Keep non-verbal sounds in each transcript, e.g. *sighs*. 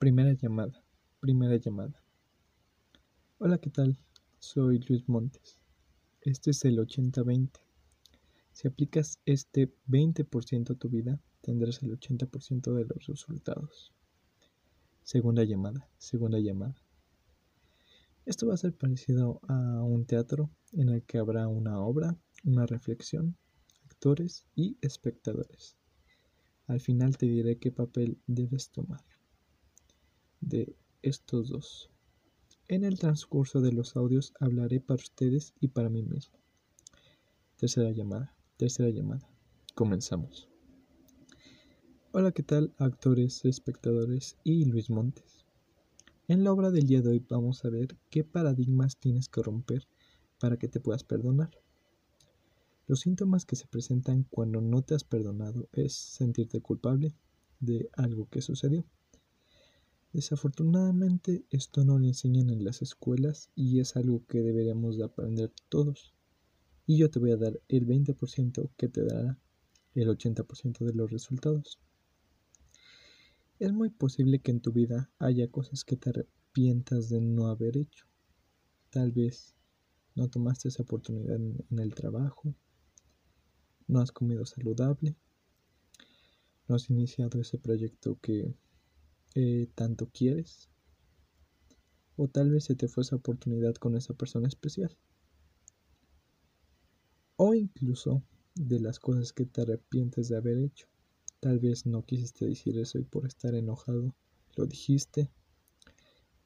Primera llamada. Primera llamada. Hola, ¿qué tal? Soy Luis Montes. Este es el 80-20. Si aplicas este 20% a tu vida, tendrás el 80% de los resultados. Segunda llamada. Segunda llamada. Esto va a ser parecido a un teatro en el que habrá una obra, una reflexión, actores y espectadores. Al final te diré qué papel debes tomar de estos dos. En el transcurso de los audios hablaré para ustedes y para mí mismo. Tercera llamada, tercera llamada. Comenzamos. Hola, ¿qué tal actores, espectadores y Luis Montes? En la obra del día de hoy vamos a ver qué paradigmas tienes que romper para que te puedas perdonar. Los síntomas que se presentan cuando no te has perdonado es sentirte culpable de algo que sucedió Desafortunadamente esto no lo enseñan en las escuelas y es algo que deberíamos de aprender todos. Y yo te voy a dar el 20% que te dará el 80% de los resultados. Es muy posible que en tu vida haya cosas que te arrepientas de no haber hecho. Tal vez no tomaste esa oportunidad en, en el trabajo, no has comido saludable, no has iniciado ese proyecto que eh, tanto quieres. O tal vez se te fue esa oportunidad con esa persona especial. O incluso de las cosas que te arrepientes de haber hecho. Tal vez no quisiste decir eso y por estar enojado lo dijiste.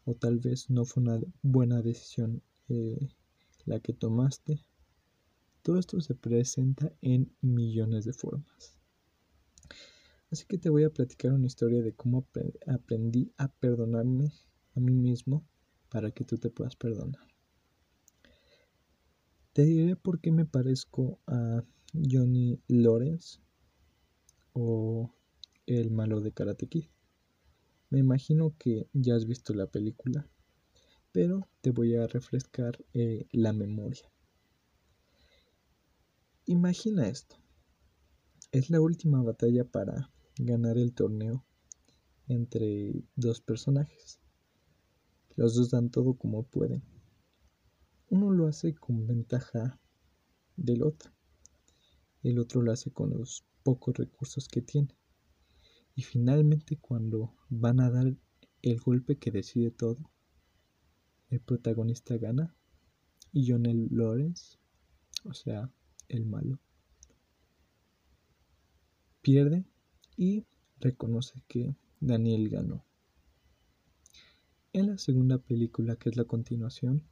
O tal vez no fue una buena decisión eh, la que tomaste. Todo esto se presenta en millones de formas. Así que te voy a platicar una historia de cómo aprendí a perdonarme a mí mismo para que tú te puedas perdonar. Te diré por qué me parezco a Johnny Lawrence o el malo de Karate Kid. Me imagino que ya has visto la película, pero te voy a refrescar eh, la memoria. Imagina esto. Es la última batalla para ganar el torneo entre dos personajes. Los dos dan todo como pueden. Uno lo hace con ventaja del otro. El otro lo hace con los pocos recursos que tiene. Y finalmente cuando van a dar el golpe que decide todo, el protagonista gana y Jonel Lawrence, o sea, el malo, pierde y reconoce que Daniel ganó. En la segunda película, que es la continuación,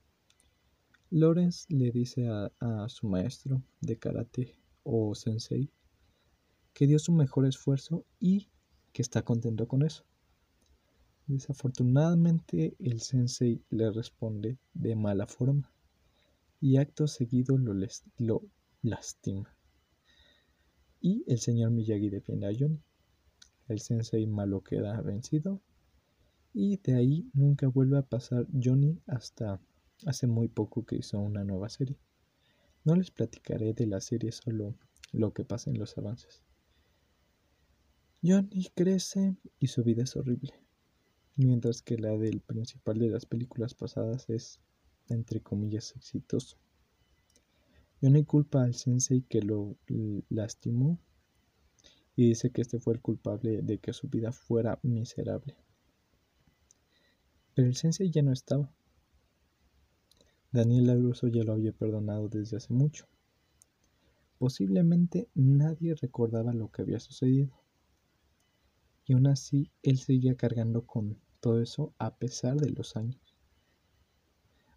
Lawrence le dice a, su maestro de karate o sensei que dio su mejor esfuerzo y que está contento con eso. Desafortunadamente el sensei le responde de mala forma y acto seguido lo, lo lastima. Y el señor Miyagi defiende a Johnny el sensei malo queda vencido y de ahí nunca vuelve a pasar Johnny hasta hace muy poco que hizo una nueva serie. No les platicaré de la serie, solo lo que pasa en los avances. Johnny crece y su vida es horrible, mientras que la del principal de las películas pasadas es, entre comillas, exitoso. Johnny culpa al sensei que lo lastimó y dice que este fue el culpable de que su vida fuera miserable. Pero el sensei ya no estaba. Daniel Laruso ya lo había perdonado desde hace mucho. Posiblemente nadie recordaba lo que había sucedido. Y aún así, él seguía cargando con todo eso a pesar de los años.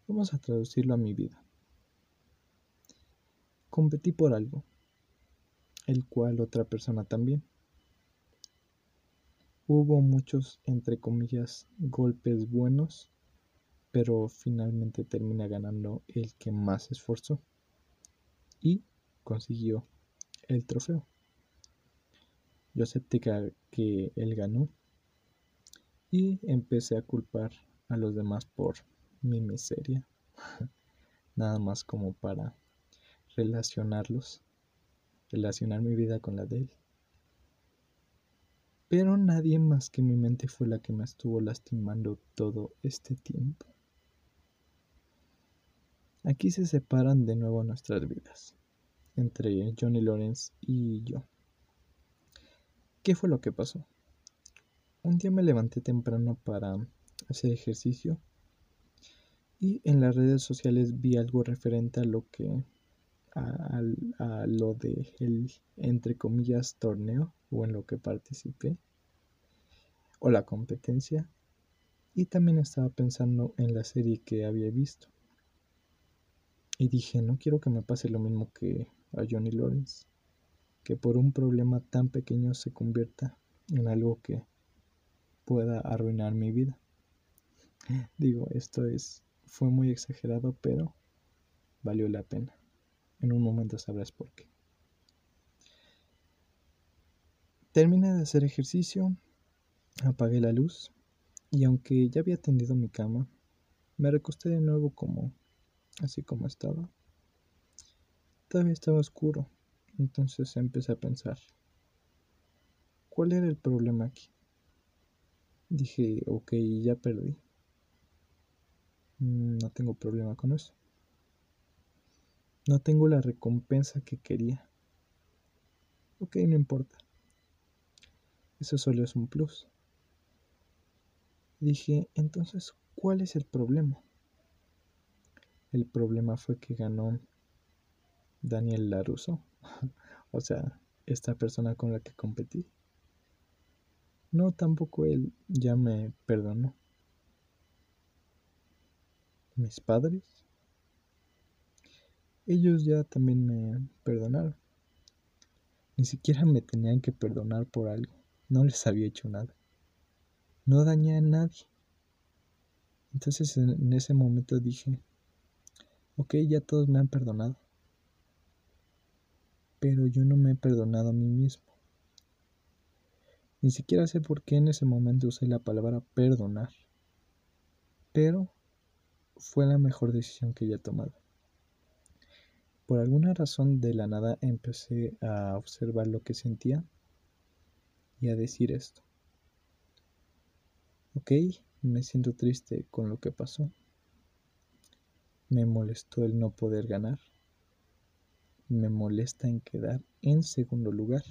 Vamos a traducirlo a mi vida. Competí por algo el cual otra persona también. Hubo muchos, entre comillas, golpes buenos, pero finalmente termina ganando el que más esforzó y consiguió el trofeo. Yo acepté que él ganó y empecé a culpar a los demás por mi miseria, *laughs* nada más como para relacionarlos relacionar mi vida con la de él. Pero nadie más que mi mente fue la que me estuvo lastimando todo este tiempo. Aquí se separan de nuevo nuestras vidas, entre Johnny Lawrence y yo. ¿Qué fue lo que pasó? Un día me levanté temprano para hacer ejercicio y en las redes sociales vi algo referente a lo que a, lo de el entre comillas torneo o en lo que participé o la competencia. Y también estaba pensando en la serie que había visto. Y dije no quiero que me pase lo mismo que a Johnny Lawrence que por un problema tan pequeño se convierta en algo que pueda arruinar mi vida *laughs* digo esto es fue muy exagerado pero valió la pena en un momento sabrás por qué. Terminé de hacer ejercicio, apagué la luz y aunque ya había tendido mi cama, me recosté de nuevo como así como estaba. Todavía estaba oscuro, entonces empecé a pensar, ¿cuál era el problema aquí? Dije, ok, ya perdí. Mm, no tengo problema con eso. No tengo la recompensa que quería. Ok, no importa. Eso solo es un plus. Dije, entonces, ¿cuál es el problema? El problema fue que ganó Daniel Laruso. *laughs* o sea, esta persona con la que competí. No, tampoco él ya me perdonó. Mis padres ellos ya también me perdonaron. Ni siquiera me tenían que perdonar por algo. No les había hecho nada. No dañé a nadie. Entonces en ese momento dije, ok, ya todos me han perdonado. Pero yo no me he perdonado a mí mismo. Ni siquiera sé por qué en ese momento usé la palabra perdonar. Pero fue la mejor decisión que he tomado. Por alguna razón de la nada empecé a observar lo que sentía y a decir esto. Ok, me siento triste con lo que pasó. Me molestó el no poder ganar. Me molesta en quedar en segundo lugar.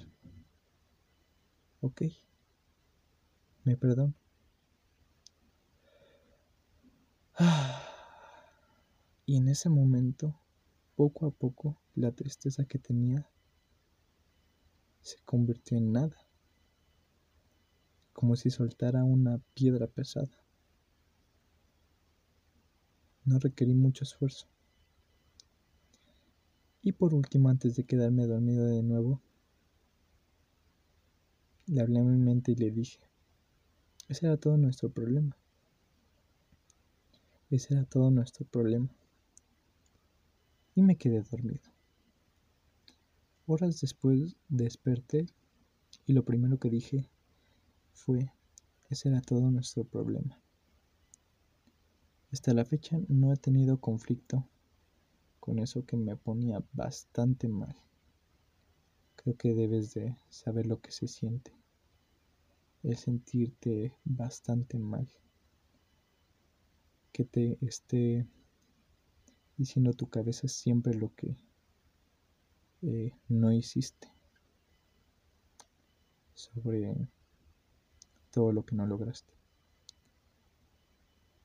Ok, me perdono. *sighs* Y en ese momento poco a poco la tristeza que tenía se convirtió en nada, como si soltara una piedra pesada. No requerí mucho esfuerzo. Y por último, antes de quedarme dormido de nuevo, le hablé a mi mente y le dije, ese era todo nuestro problema. Ese era todo nuestro problema y me quedé dormido. Horas después desperté y lo primero que dije fue, ese era todo nuestro problema. Hasta la fecha no he tenido conflicto con eso que me ponía bastante mal. Creo que debes de saber lo que se siente. El sentirte bastante mal. Que te esté diciendo tu cabeza siempre lo que eh, no hiciste, sobre todo lo que no lograste.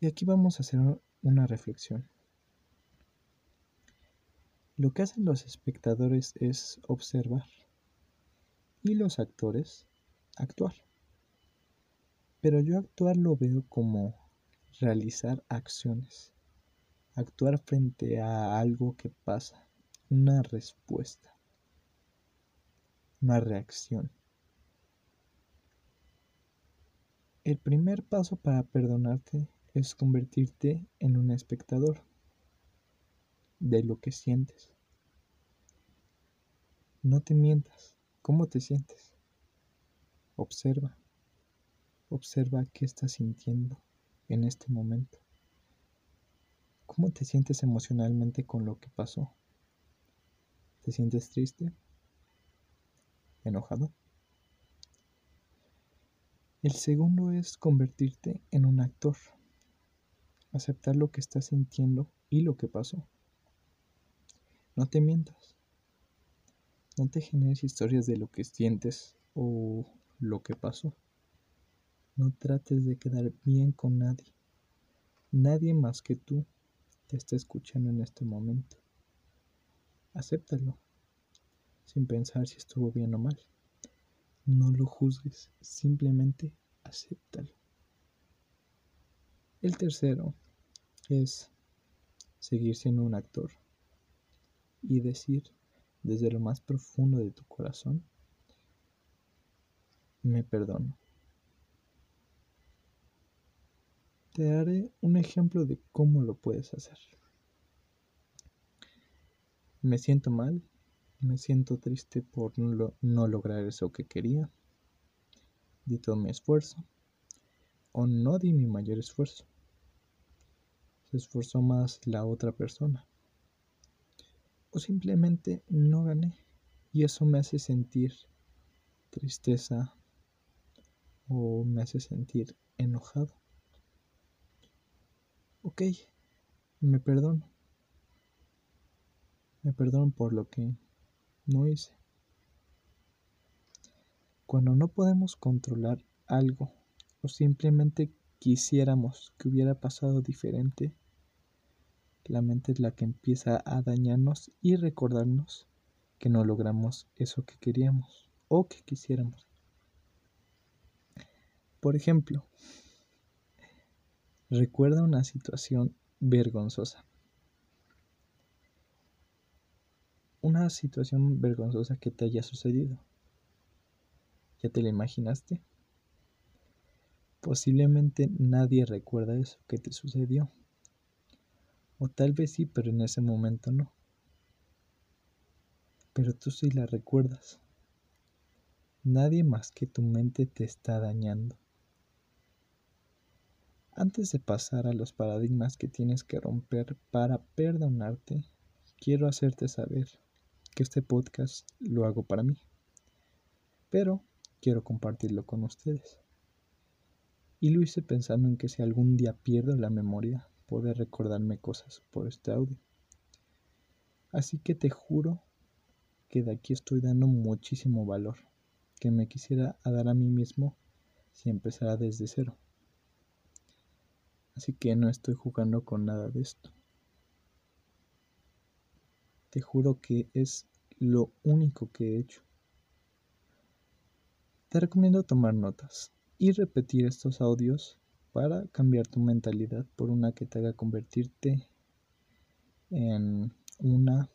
Y aquí vamos a hacer una reflexión. Lo que hacen los espectadores es observar y los actores actuar. Pero yo actuar lo veo como realizar acciones actuar frente a algo que pasa, una respuesta, una reacción. El primer paso para perdonarte es convertirte en un espectador de lo que sientes. No te mientas. ¿Cómo te sientes? Observa. Observa qué estás sintiendo en este momento. ¿Cómo te sientes emocionalmente con lo que pasó? ¿Te sientes triste? ¿Enojado? El segundo es convertirte en un actor. Aceptar lo que estás sintiendo y lo que pasó. No te mientas. No te generes historias de lo que sientes o lo que pasó. No trates de quedar bien con nadie. Nadie más que tú te está escuchando en este momento. Acéptalo, sin pensar si estuvo bien o mal. No lo juzgues, simplemente acéptalo. El tercero es seguir siendo un actor y decir desde lo más profundo de tu corazón, me perdono. Te daré un ejemplo de cómo lo puedes hacer. Me siento mal, me siento triste por no, lograr eso que quería. Di todo mi esfuerzo o no di mi mayor esfuerzo. Se esforzó más la otra persona. O simplemente no gané y eso me hace sentir tristeza o me hace sentir enojado. Ok, me perdono. Me perdono por lo que no hice. Cuando no podemos controlar algo o simplemente quisiéramos que hubiera pasado diferente, la mente es la que empieza a dañarnos y recordarnos que no logramos eso que queríamos o que quisiéramos. Por ejemplo, Recuerda una situación vergonzosa. Una situación vergonzosa que te haya sucedido. ¿Ya te la imaginaste? Posiblemente nadie recuerda eso que te sucedió. O tal vez sí, pero en ese momento no. Pero tú sí la recuerdas. Nadie más que tu mente te está dañando. Antes de pasar a los paradigmas que tienes que romper para perdonarte, quiero hacerte saber que este podcast lo hago para mí, pero quiero compartirlo con ustedes. Y lo hice pensando en que si algún día pierdo la memoria, poder recordarme cosas por este audio. Así que te juro que de aquí estoy dando muchísimo valor, que me quisiera dar a mí mismo si empezara desde cero. Así que no estoy jugando con nada de esto. Te juro que es lo único que he hecho. Te recomiendo tomar notas y repetir estos audios para cambiar tu mentalidad por una que te haga convertirte en una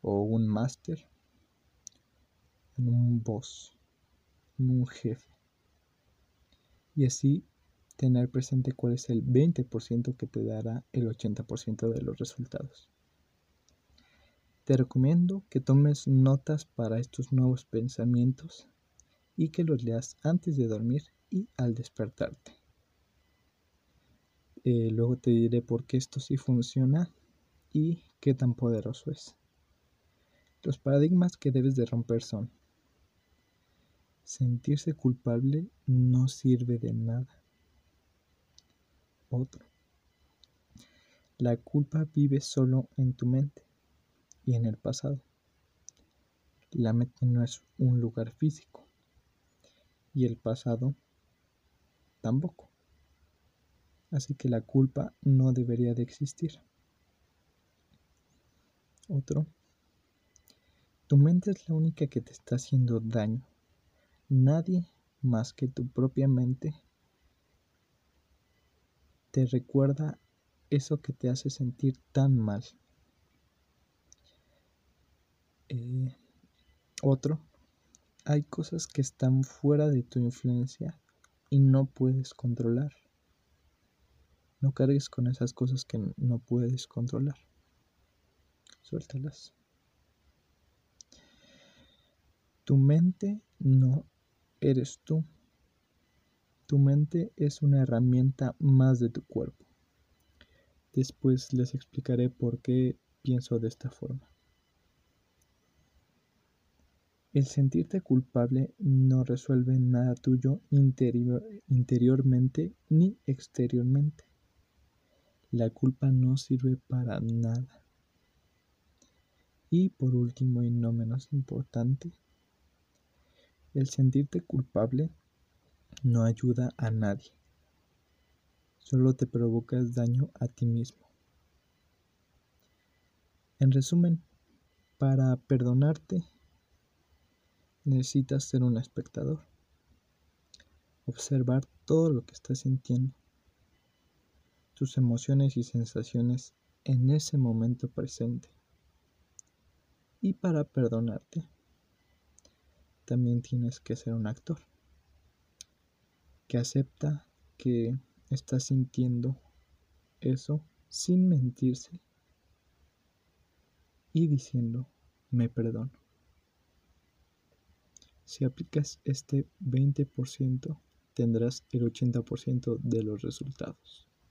o un máster, en un boss, en un jefe. Y así tener presente cuál es el 20% que te dará el 80% de los resultados. Te recomiendo que tomes notas para estos nuevos pensamientos y que los leas antes de dormir y al despertarte. Eh, luego te diré por qué esto sí funciona y qué tan poderoso es. Los paradigmas que debes de romper son sentirse culpable no sirve de nada otro. La culpa vive solo en tu mente y en el pasado. La mente no es un lugar físico y el pasado tampoco. Así que la culpa no debería de existir. Otro. Tu mente es la única que te está haciendo daño. Nadie más que tu propia mente te recuerda eso que te hace sentir tan mal. Eh, otro, hay cosas que están fuera de tu influencia y no puedes controlar. No cargues con esas cosas que no puedes controlar. Suéltalas. Tu mente no eres tú. Tu mente es una herramienta más de tu cuerpo. Después les explicaré por qué pienso de esta forma. El sentirte culpable no resuelve nada tuyo interiormente ni exteriormente. La culpa no sirve para nada. Y por último y no menos importante, el sentirte culpable no ayuda a nadie. Solo te provocas daño a ti mismo. En resumen, para perdonarte necesitas ser un espectador. Observar todo lo que estás sintiendo, tus emociones y sensaciones en ese momento presente. Y para perdonarte, también tienes que ser un actor que acepta que estás sintiendo eso sin mentirse y diciendo me perdono. Si aplicas este 20%, tendrás el 80% de los resultados.